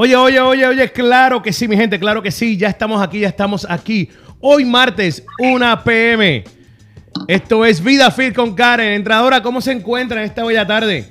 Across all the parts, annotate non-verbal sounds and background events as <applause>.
Oye, oye, oye, oye, claro que sí, mi gente, claro que sí, ya estamos aquí, ya estamos aquí. Hoy martes, 1 pm. Esto es Vida Fit con Karen. Entradora, ¿cómo se encuentra en esta bella tarde?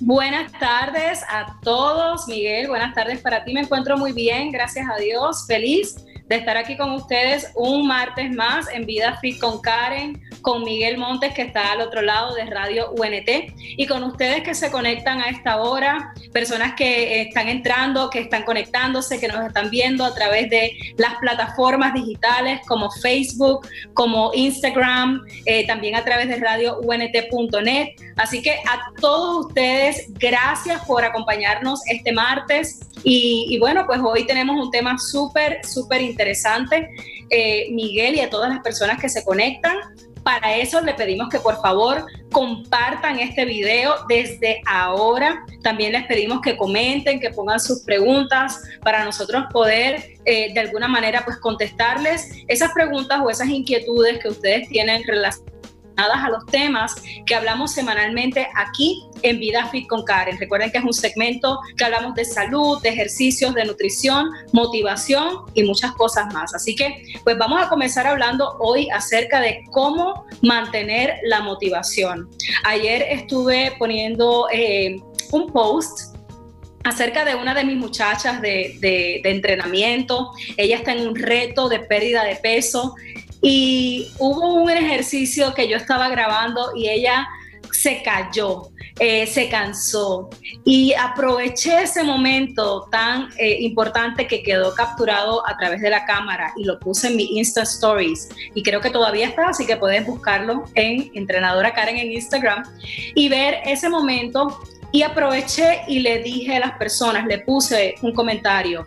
Buenas tardes a todos, Miguel. Buenas tardes para ti. Me encuentro muy bien, gracias a Dios. Feliz de estar aquí con ustedes un martes más en Vida Fit con Karen, con Miguel Montes que está al otro lado de Radio UNT y con ustedes que se conectan a esta hora, personas que están entrando, que están conectándose, que nos están viendo a través de las plataformas digitales como Facebook, como Instagram, eh, también a través de Radio UNT.net. Así que a todos ustedes, gracias por acompañarnos este martes. Y, y bueno, pues hoy tenemos un tema súper, súper interesante interesante, eh, Miguel, y a todas las personas que se conectan. Para eso le pedimos que por favor compartan este video desde ahora. También les pedimos que comenten, que pongan sus preguntas para nosotros poder eh, de alguna manera pues contestarles esas preguntas o esas inquietudes que ustedes tienen relacionadas a los temas que hablamos semanalmente aquí en Vida Fit con Karen. Recuerden que es un segmento que hablamos de salud, de ejercicios, de nutrición, motivación y muchas cosas más. Así que pues vamos a comenzar hablando hoy acerca de cómo mantener la motivación. Ayer estuve poniendo eh, un post acerca de una de mis muchachas de, de, entrenamiento. Ella está en un reto de pérdida de peso y hubo un ejercicio que yo estaba grabando y ella se cayó, eh, se cansó. Y aproveché ese momento tan eh, importante que quedó capturado a través de la cámara y lo puse en mi Insta Stories. Y creo que todavía está, así que puedes buscarlo en Entrenadora Karen en Instagram y ver ese momento y aproveché y le dije a las personas, le puse un comentario,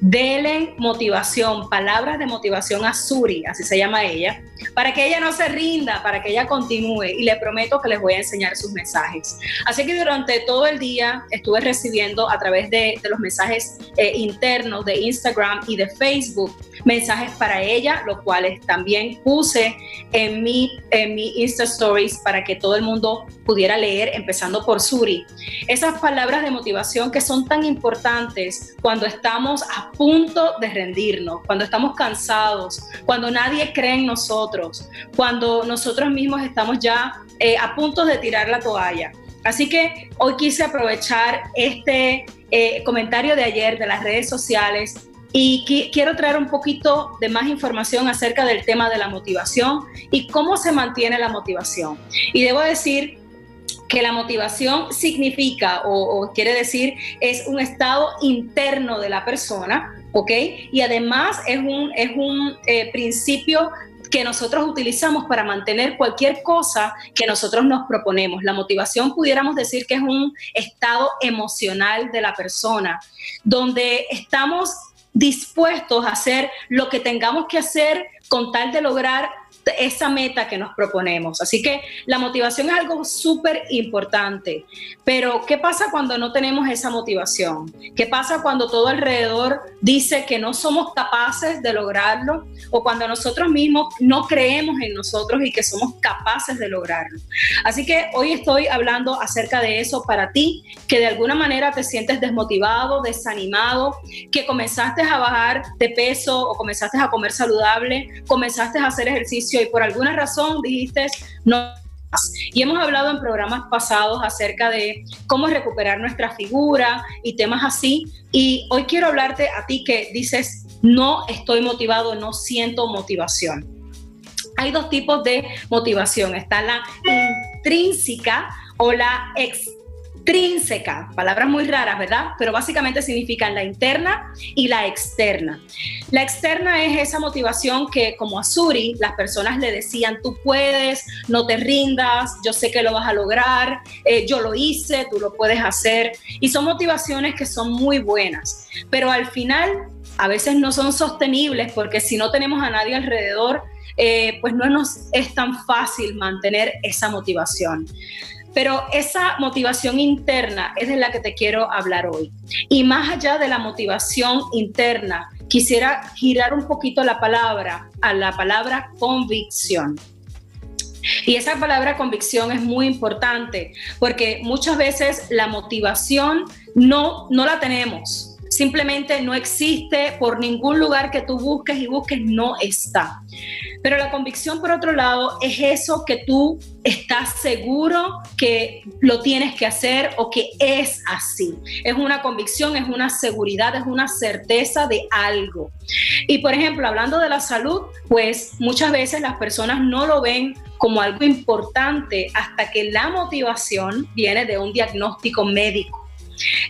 denle motivación, palabras de motivación a Suri, así se llama ella, para que ella no se rinda, para que ella continúe y le prometo que les voy a enseñar sus mensajes. Así que durante todo el día estuve recibiendo a través de, los mensajes eh, internos de Instagram y de Facebook mensajes para ella, los cuales también puse en mi, en mi Insta Stories para que todo el mundo pudiera leer, empezando por Suri. Esas palabras de motivación que son tan importantes cuando estamos a punto de rendirnos, cuando estamos cansados, cuando nadie cree en nosotros, cuando nosotros mismos estamos ya eh, a punto de tirar la toalla. Así que hoy quise aprovechar este eh, comentario de ayer de las redes sociales y quiero traer un poquito de más información acerca del tema de la motivación y cómo se mantiene la motivación. Y debo decir que la motivación significa o, quiere decir es un estado interno de la persona, ¿ok? Y además es un, es un eh, principio que nosotros utilizamos para mantener cualquier cosa que nosotros nos proponemos. La motivación pudiéramos decir que es un estado emocional de la persona, donde estamos dispuestos a hacer lo que tengamos que hacer con tal de lograr esa meta que nos proponemos. Así que la motivación es algo súper importante. Pero, ¿qué pasa cuando no tenemos esa motivación? ¿Qué pasa cuando todo alrededor dice que no somos capaces de lograrlo? O cuando nosotros mismos no creemos en nosotros y que somos capaces de lograrlo. Así que hoy estoy hablando acerca de eso para ti, que de alguna manera te sientes desmotivado, desanimado, que comenzaste a bajar de peso o comenzaste a comer saludable, comenzaste a hacer ejercicio y por alguna razón dijiste no. Y hemos hablado en programas pasados acerca de cómo recuperar nuestra figura y temas así. Y hoy quiero hablarte a ti que dices, no estoy motivado, no siento motivación. Hay dos tipos de motivación. Está la intrínseca o la extrínseca intrínseca, palabras muy raras, ¿verdad? Pero básicamente significan la interna y la externa. La externa es esa motivación que como a Suri las personas le decían, tú puedes, no te rindas, yo sé que lo vas a lograr, eh, yo lo hice, tú lo puedes hacer. Y son motivaciones que son muy buenas, pero al final a veces no son sostenibles porque si no tenemos a nadie alrededor, eh, pues no nos es tan fácil mantener esa motivación. Pero esa motivación interna es de la que te quiero hablar hoy. Y más allá de la motivación interna, quisiera girar un poquito la palabra a la palabra convicción. Y esa palabra convicción es muy importante porque muchas veces la motivación no, no la tenemos. Simplemente no existe, por ningún lugar que tú busques y busques no está. Pero la convicción, por otro lado, es eso que tú estás seguro que lo tienes que hacer o que es así. Es una convicción, es una seguridad, es una certeza de algo. Y por ejemplo, hablando de la salud, pues muchas veces las personas no lo ven como algo importante hasta que la motivación viene de un diagnóstico médico.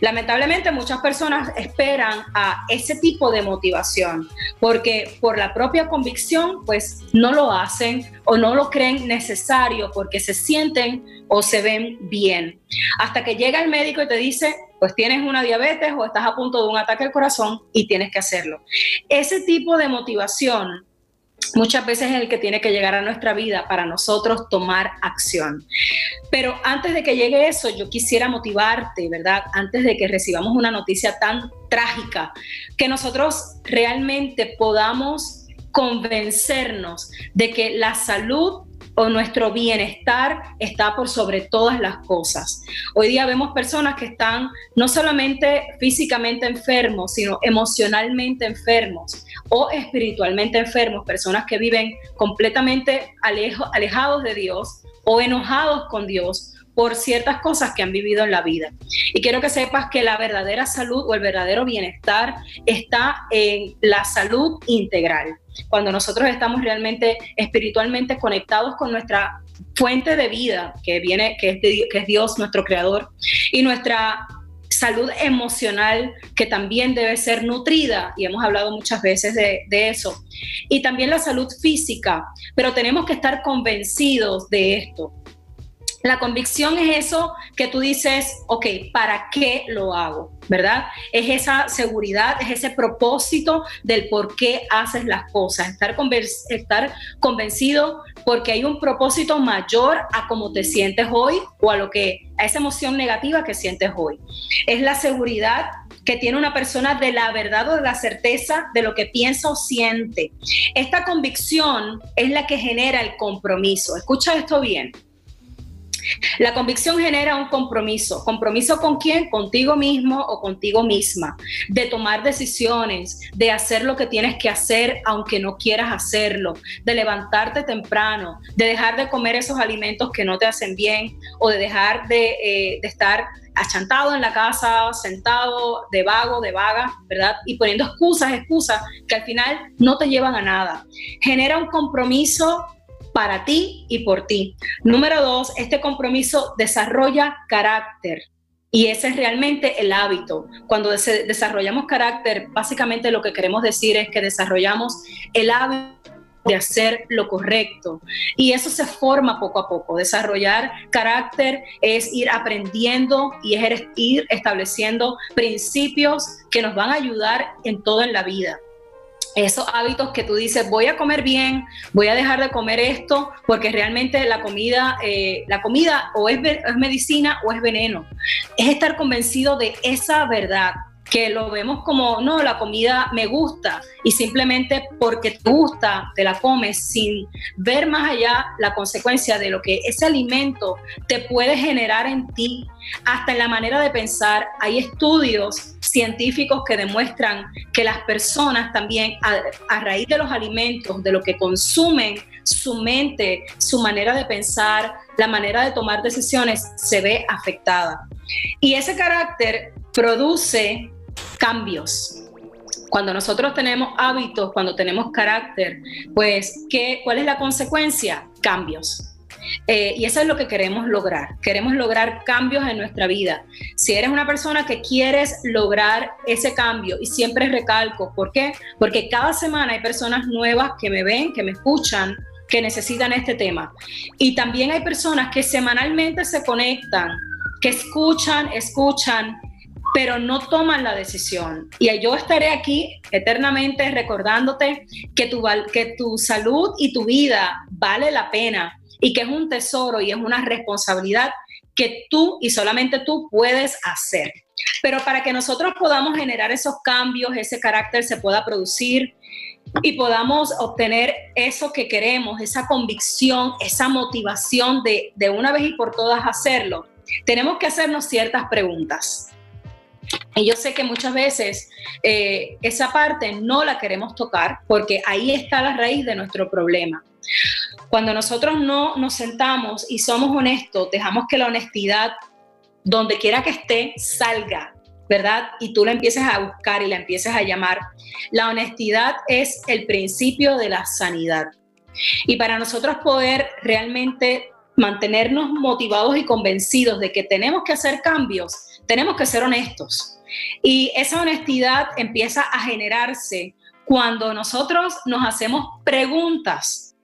Lamentablemente muchas personas esperan a ese tipo de motivación porque por la propia convicción pues no lo hacen o no lo creen necesario porque se sienten o se ven bien. Hasta que llega el médico y te dice, pues tienes una diabetes o estás a punto de un ataque al corazón y tienes que hacerlo. Ese tipo de motivación muchas veces es el que tiene que llegar a nuestra vida para nosotros tomar acción. Pero antes de que llegue eso, yo quisiera motivarte, ¿verdad? Antes de que recibamos una noticia tan trágica, que nosotros realmente podamos convencernos de que la salud o nuestro bienestar está por sobre todas las cosas. Hoy día vemos personas que están no solamente físicamente enfermos, sino emocionalmente enfermos o espiritualmente enfermos, personas que viven completamente alejados de Dios o enojados con Dios por ciertas cosas que han vivido en la vida. Y quiero que sepas que la verdadera salud o el verdadero bienestar está en la salud integral. Cuando nosotros estamos realmente espiritualmente conectados con nuestra fuente de vida, que viene, que es, que es Dios, nuestro creador, y nuestra salud emocional que también debe ser nutrida, y hemos hablado muchas veces de, eso, y también la salud física, pero tenemos que estar convencidos de esto. La convicción es eso que tú dices, ok, ¿para qué lo hago? ¿Verdad? Es esa seguridad, es ese propósito del por qué haces las cosas, estar, estar convencido porque hay un propósito mayor a cómo te sientes hoy o a lo que a esa emoción negativa que sientes hoy. Es la seguridad que tiene una persona de la verdad o de la certeza de lo que piensa o siente. Esta convicción es la que genera el compromiso. Escucha esto bien. La convicción genera un compromiso. ¿Compromiso con quién? Contigo mismo o contigo misma. De tomar decisiones, de hacer lo que tienes que hacer aunque no quieras hacerlo, de levantarte temprano, de dejar de comer esos alimentos que no te hacen bien o de dejar de, eh, estar achantado en la casa, sentado, de vago, de vaga, ¿verdad? Y poniendo excusas, excusas que al final no te llevan a nada. Genera un compromiso para ti y por ti. Número dos, este compromiso desarrolla carácter. Y ese es realmente el hábito. Cuando desarrollamos carácter, básicamente lo que queremos decir es que desarrollamos el hábito de hacer lo correcto. Y eso se forma poco a poco. Desarrollar carácter es ir aprendiendo y es ir estableciendo principios que nos van a ayudar en todo en la vida esos hábitos que tú dices, voy a comer bien, voy a dejar de comer esto, porque realmente la comida, eh, la comida o es, es medicina o es veneno. Es estar convencido de esa verdad que lo vemos como, no, la comida me gusta y simplemente porque te gusta, te la comes sin ver más allá la consecuencia de lo que ese alimento te puede generar en ti, hasta en la manera de pensar. Hay estudios científicos que demuestran que las personas también, a, raíz de los alimentos, de lo que consumen, su mente, su manera de pensar, la manera de tomar decisiones se ve afectada. Y ese carácter produce cambios. Cuando nosotros tenemos hábitos, cuando tenemos carácter, pues, ¿qué, ¿cuál es la consecuencia? Cambios. Eh, y eso es lo que queremos lograr. Queremos lograr cambios en nuestra vida. Si eres una persona que quieres lograr ese cambio, y siempre recalco, ¿por qué? Porque cada semana hay personas nuevas que me ven, que me escuchan, que necesitan este tema. Y también hay personas que semanalmente se conectan, que escuchan, escuchan pero no toman la decisión. Y yo estaré aquí eternamente recordándote que tu, que tu salud y tu vida vale la pena y que es un tesoro y es una responsabilidad que tú y solamente tú puedes hacer. Pero para que nosotros podamos generar esos cambios, ese carácter se pueda producir y podamos obtener eso que queremos, esa convicción, esa motivación de, de una vez y por todas hacerlo, tenemos que hacernos ciertas preguntas. Y yo sé que muchas veces eh, esa parte no la queremos tocar porque ahí está la raíz de nuestro problema. Cuando nosotros no nos sentamos y somos honestos, dejamos que la honestidad, donde quiera que esté, salga, ¿verdad? Y tú la empieces a buscar y la empieces a llamar. La honestidad es el principio de la sanidad. Y para nosotros poder realmente mantenernos motivados y convencidos de que tenemos que hacer cambios, tenemos que ser honestos. Y esa honestidad empieza a generarse cuando nosotros nos hacemos preguntas.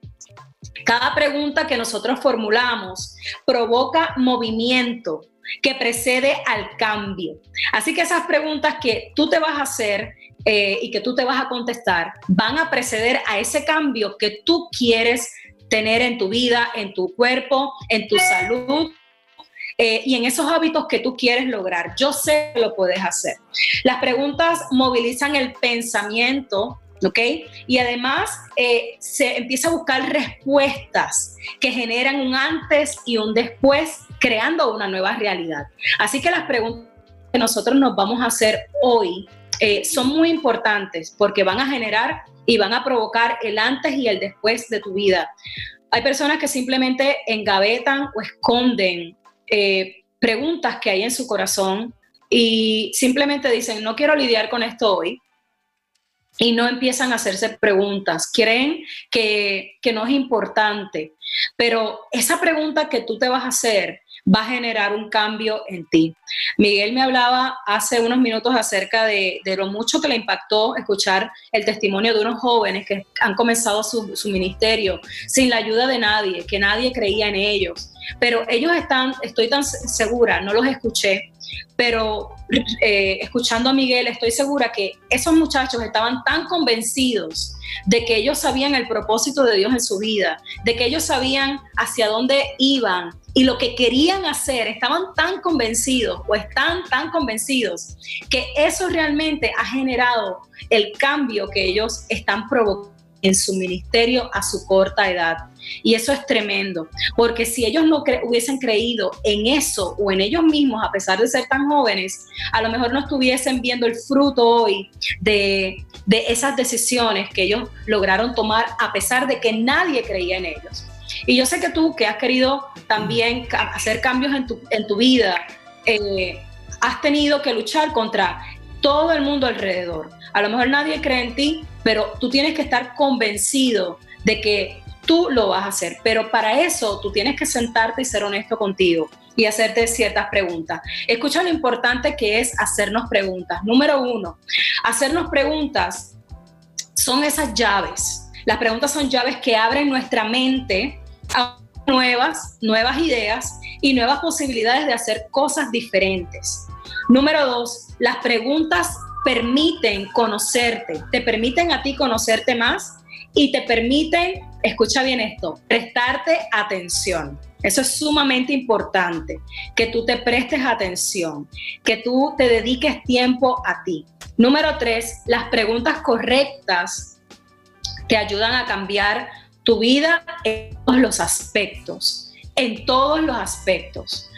Cada pregunta que nosotros formulamos provoca movimiento que precede al cambio. Así que esas preguntas que tú te vas a hacer eh, y que tú te vas a contestar van a preceder a ese cambio que tú quieres tener en tu vida, en tu cuerpo, en tu salud, eh, y en esos hábitos que tú quieres lograr. Yo sé que lo puedes hacer. Las preguntas movilizan el pensamiento. ¿Ok? Y además eh, se empieza a buscar respuestas que generan un antes y un después, creando una nueva realidad. Así que las preguntas que nosotros nos vamos a hacer hoy eh, son muy importantes porque van a generar y van a provocar el antes y el después de tu vida. Hay personas que simplemente engavetan o esconden eh, preguntas que hay en su corazón y simplemente dicen, no quiero lidiar con esto hoy. Y no empiezan a hacerse preguntas, creen que, que no es importante, pero esa pregunta que tú te vas a hacer va a generar un cambio en ti. Miguel me hablaba hace unos minutos acerca de, lo mucho que le impactó escuchar el testimonio de unos jóvenes que han comenzado su, ministerio sin la ayuda de nadie, que nadie creía en ellos. Pero ellos están, estoy tan segura, no los escuché, pero eh, escuchando a Miguel estoy segura que esos muchachos estaban tan convencidos de que ellos sabían el propósito de Dios en su vida, de que ellos sabían hacia dónde iban y lo que querían hacer, estaban tan convencidos o están tan convencidos que eso realmente ha generado el cambio que ellos están provocando en su ministerio a su corta edad. Y eso es tremendo, porque si ellos no hubiesen creído en eso o en ellos mismos, a pesar de ser tan jóvenes, a lo mejor no estuviesen viendo el fruto hoy de, de esas decisiones que ellos lograron tomar a pesar de que nadie creía en ellos. Y yo sé que tú, que has querido también hacer cambios en tu, en tu vida, eh, has tenido que luchar contra todo el mundo alrededor. A lo mejor nadie cree en ti, pero tú tienes que estar convencido de que tú lo vas a hacer. Pero para eso tú tienes que sentarte y ser honesto contigo y hacerte ciertas preguntas. Escucha lo importante que es hacernos preguntas. Número uno, hacernos preguntas son esas llaves. Las preguntas son llaves que abren nuestra mente nuevas, nuevas ideas y nuevas posibilidades de hacer cosas diferentes. Número dos, las preguntas permiten conocerte, te permiten a ti conocerte más y te permiten, escucha bien esto, prestarte atención. Eso es sumamente importante, que tú te prestes atención, que tú te dediques tiempo a ti. Número tres, las preguntas correctas te ayudan a cambiar tu vida en todos los aspectos, en todos los aspectos.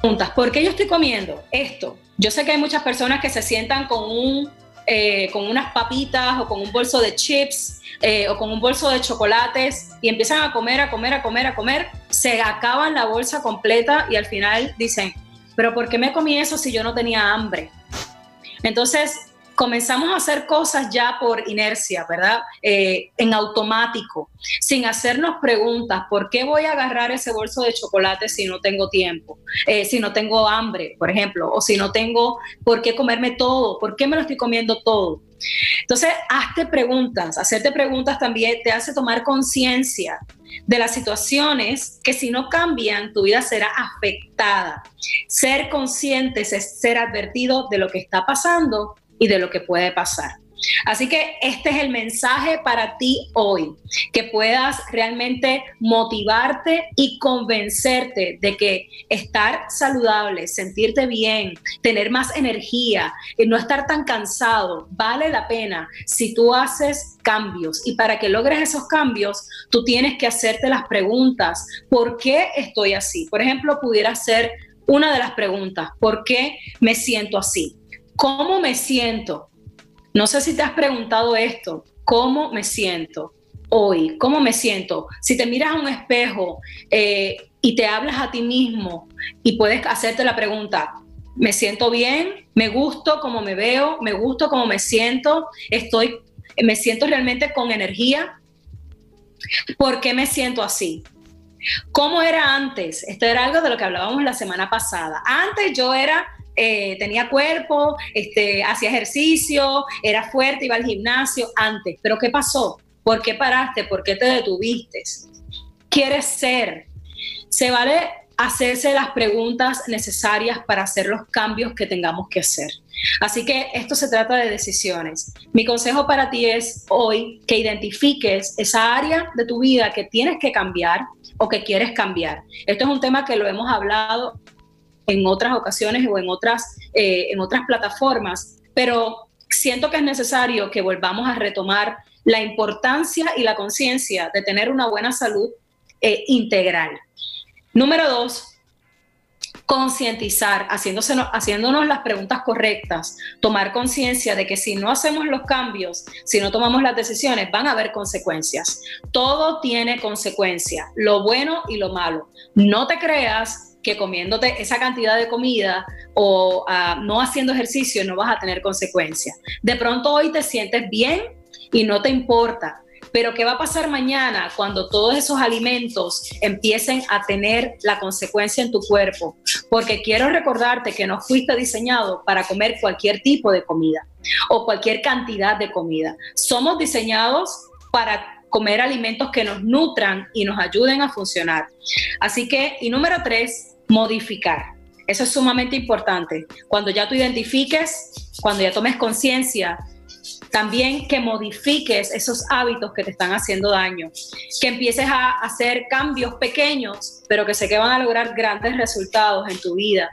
Preguntas, ¿por qué yo estoy comiendo esto? Yo sé que hay muchas personas que se sientan con, un, eh, con unas papitas o con un bolso de chips eh, o con un bolso de chocolates y empiezan a comer, a comer, a comer, a comer, se acaban la bolsa completa y al final dicen, pero ¿por qué me comí eso si yo no tenía hambre? Entonces, comenzamos a hacer cosas ya por inercia, ¿verdad? Eh, en automático, sin hacernos preguntas, ¿por qué voy a agarrar ese bolso de chocolate si no tengo tiempo? Eh, si no tengo hambre, por ejemplo, o si no tengo por qué comerme todo, ¿por qué me lo estoy comiendo todo? Entonces, hazte preguntas, hacerte preguntas también te hace tomar conciencia de las situaciones que si no cambian, tu vida será afectada. Ser conscientes es ser advertido de lo que está pasando y de lo que puede pasar. Así que este es el mensaje para ti hoy, que puedas realmente motivarte y convencerte de que estar saludable, sentirte bien, tener más energía y no estar tan cansado, vale la pena si tú haces cambios. Y para que logres esos cambios, tú tienes que hacerte las preguntas, ¿por qué estoy así? Por ejemplo, pudiera ser una de las preguntas, ¿por qué me siento así? ¿Cómo me siento? No sé si te has preguntado esto, ¿cómo me siento hoy? ¿Cómo me siento? Si te miras a un espejo eh, y te hablas a ti mismo y puedes hacerte la pregunta, ¿me siento bien? ¿Me gusto como me veo? ¿Me gusto como me siento? ¿Estoy, ¿Me siento realmente con energía? ¿Por qué me siento así? ¿Cómo era antes? Esto era algo de lo que hablábamos la semana pasada. Antes yo era, eh, tenía cuerpo, este, hacía ejercicio, era fuerte, iba al gimnasio antes. Pero ¿qué pasó? ¿Por qué paraste? ¿Por qué te detuviste? ¿Quieres ser? Se vale hacerse las preguntas necesarias para hacer los cambios que tengamos que hacer. Así que esto se trata de decisiones. Mi consejo para ti es hoy que identifiques esa área de tu vida que tienes que cambiar o que quieres cambiar. Esto es un tema que lo hemos hablado en otras ocasiones o en otras, eh, en otras plataformas, pero siento que es necesario que volvamos a retomar la importancia y la conciencia de tener una buena salud eh, integral. Número dos, concientizar, haciéndonos las preguntas correctas, tomar conciencia de que si no hacemos los cambios, si no tomamos las decisiones, van a haber consecuencias. Todo tiene consecuencias, lo bueno y lo malo. No te creas que comiéndote esa cantidad de comida o ah, no haciendo ejercicio no vas a tener consecuencias. De pronto hoy te sientes bien y no te importa, pero ¿qué va a pasar mañana cuando todos esos alimentos empiecen a tener la consecuencia en tu cuerpo? Porque quiero recordarte que no fuiste diseñado para comer cualquier tipo de comida o cualquier cantidad de comida. Somos diseñados para comer alimentos que nos nutran y nos ayuden a funcionar. Así que, y número tres, modificar. Eso es sumamente importante. Cuando ya tú identifiques, cuando ya tomes conciencia también que modifiques esos hábitos que te están haciendo daño, que empieces a hacer cambios pequeños, pero que sé que van a lograr grandes resultados en tu vida.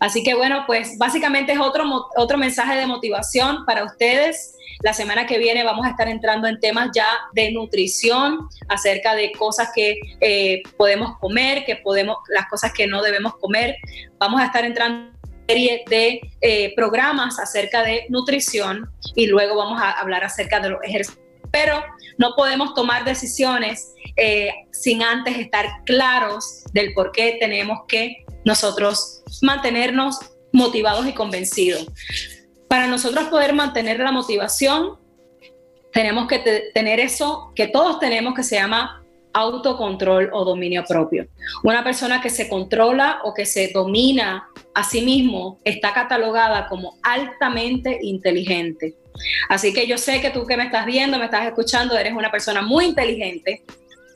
Así que bueno, pues básicamente es otro, otro mensaje de motivación para ustedes. La semana que viene vamos a estar entrando en temas ya de nutrición, acerca de cosas que eh, podemos comer, que podemos, las cosas que no debemos comer. Vamos a estar entrando serie de eh, programas acerca de nutrición y luego vamos a hablar acerca de los ejercicios. Pero no podemos tomar decisiones eh, sin antes estar claros del por qué tenemos que nosotros mantenernos motivados y convencidos. Para nosotros poder mantener la motivación, tenemos que tener eso que todos tenemos que se llama autocontrol o dominio propio. Una persona que se controla o que se domina a sí mismo está catalogada como altamente inteligente. Así que yo sé que tú que me estás viendo, me estás escuchando, eres una persona muy inteligente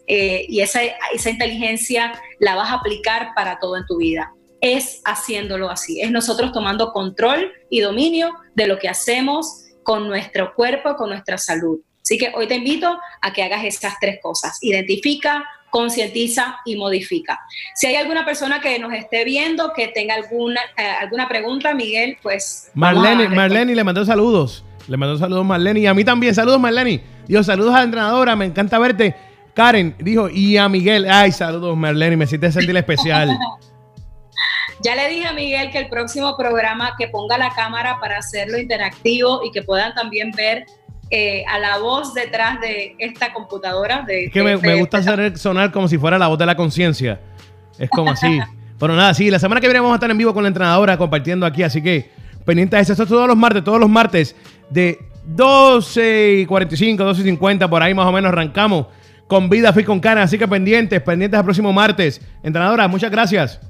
eh, y esa, esa inteligencia la vas a aplicar para todo en tu vida. Es haciéndolo así, es nosotros tomando control y dominio de lo que hacemos con nuestro cuerpo, con nuestra salud. Así que hoy te invito a que hagas estas tres cosas. Identifica, concientiza y modifica. Si hay alguna persona que nos esté viendo, que tenga alguna, eh, alguna pregunta, Miguel, pues... Marlene, Marlene le mandó saludos. Le mandó saludos Marlene y a mí también. Saludos Marlene. Dios, saludos a la entrenadora, me encanta verte. Karen dijo, y a Miguel, ay, saludos Marlene, me siento sentir especial. <laughs> Ya le dije a Miguel que el próximo programa que ponga la cámara para hacerlo interactivo y que puedan también ver eh, a la voz detrás de esta computadora. De, que me, gusta hacer sonar como si fuera la voz de la conciencia. Es como así. <laughs> Pero nada, sí, la semana que viene vamos a estar en vivo con la entrenadora compartiendo aquí, así que pendiente de eso. Esto es todos los martes, todos los martes de 12 y 45, 12 y 50, por ahí más o menos arrancamos con Vida Fit con Cana. Así que pendientes, pendientes al próximo martes. Entrenadora, muchas gracias.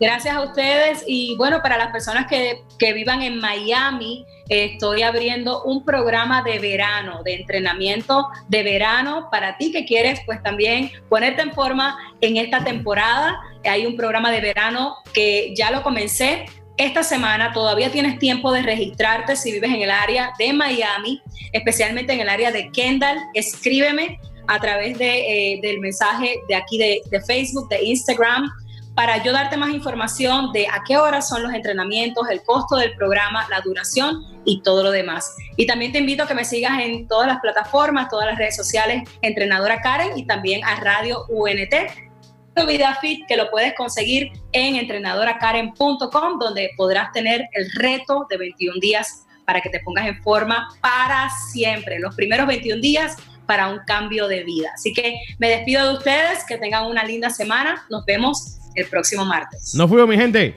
Gracias a ustedes y bueno, para las personas que, que vivan en Miami, estoy abriendo un programa de verano, de entrenamiento de verano para ti que quieres pues también ponerte en forma en esta temporada. Hay un programa de verano que ya lo comencé. Esta semana todavía tienes tiempo de registrarte si vives en el área de Miami, especialmente en el área de Kendall. Escríbeme a través de, eh, del mensaje de aquí de, de Facebook, de Instagram para yo darte más información de a qué horas son los entrenamientos, el costo del programa, la duración y todo lo demás. Y también te invito a que me sigas en todas las plataformas, todas las redes sociales, Entrenadora Karen y también a Radio UNT VidaFit que lo puedes conseguir en entrenadoracaren.com donde podrás tener el reto de 21 días para que te pongas en forma para siempre. Los primeros 21 días para un cambio de vida. Así que me despido de ustedes, que tengan una linda semana. Nos vemos el próximo martes. Nos fuimos, mi gente.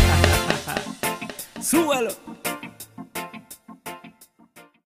Súbalo.